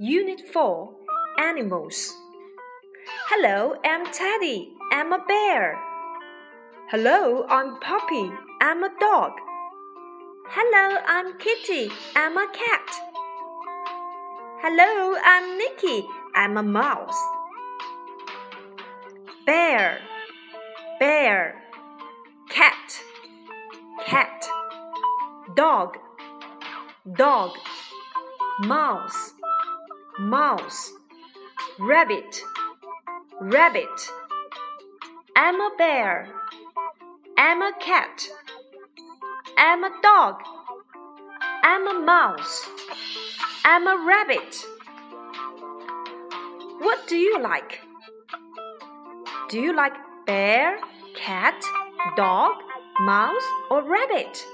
Unit 4 Animals. Hello, I'm Teddy. I'm a bear. Hello, I'm Puppy. I'm a dog. Hello, I'm Kitty. I'm a cat. Hello, I'm Nicky. I'm a mouse. Bear, bear. Cat, cat. Dog, dog. Mouse, mouse. Rabbit, rabbit. I'm a bear. I'm a cat. I'm a dog. I'm a mouse. I'm a rabbit. What do you like? Do you like bear, cat, dog, mouse, or rabbit?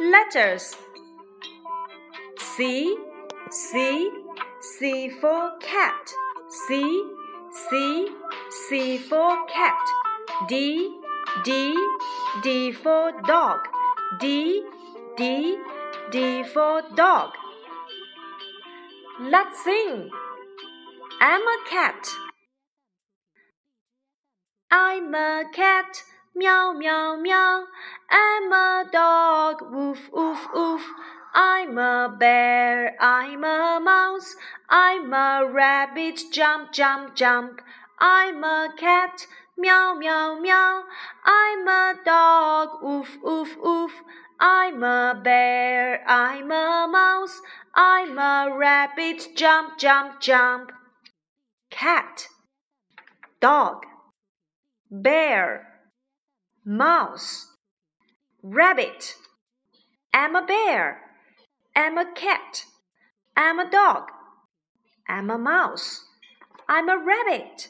Letters C, C, C for cat. C, C, C for cat. D, D, D for dog. D, D, D for dog. Let's sing. I'm a cat. I'm a cat. Meow, meow, meow. I'm a dog. Woof, woof, woof. I'm a bear. I'm a mouse. I'm a rabbit. Jump, jump, jump. I'm a cat. Meow, meow, meow. I'm a dog. Woof, woof, woof. I'm a bear. I'm a mouse. I'm a rabbit. Jump, jump, jump. Cat. Dog. Bear. Mouse. Rabbit. I'm a bear. I'm a cat. I'm a dog. I'm a mouse. I'm a rabbit.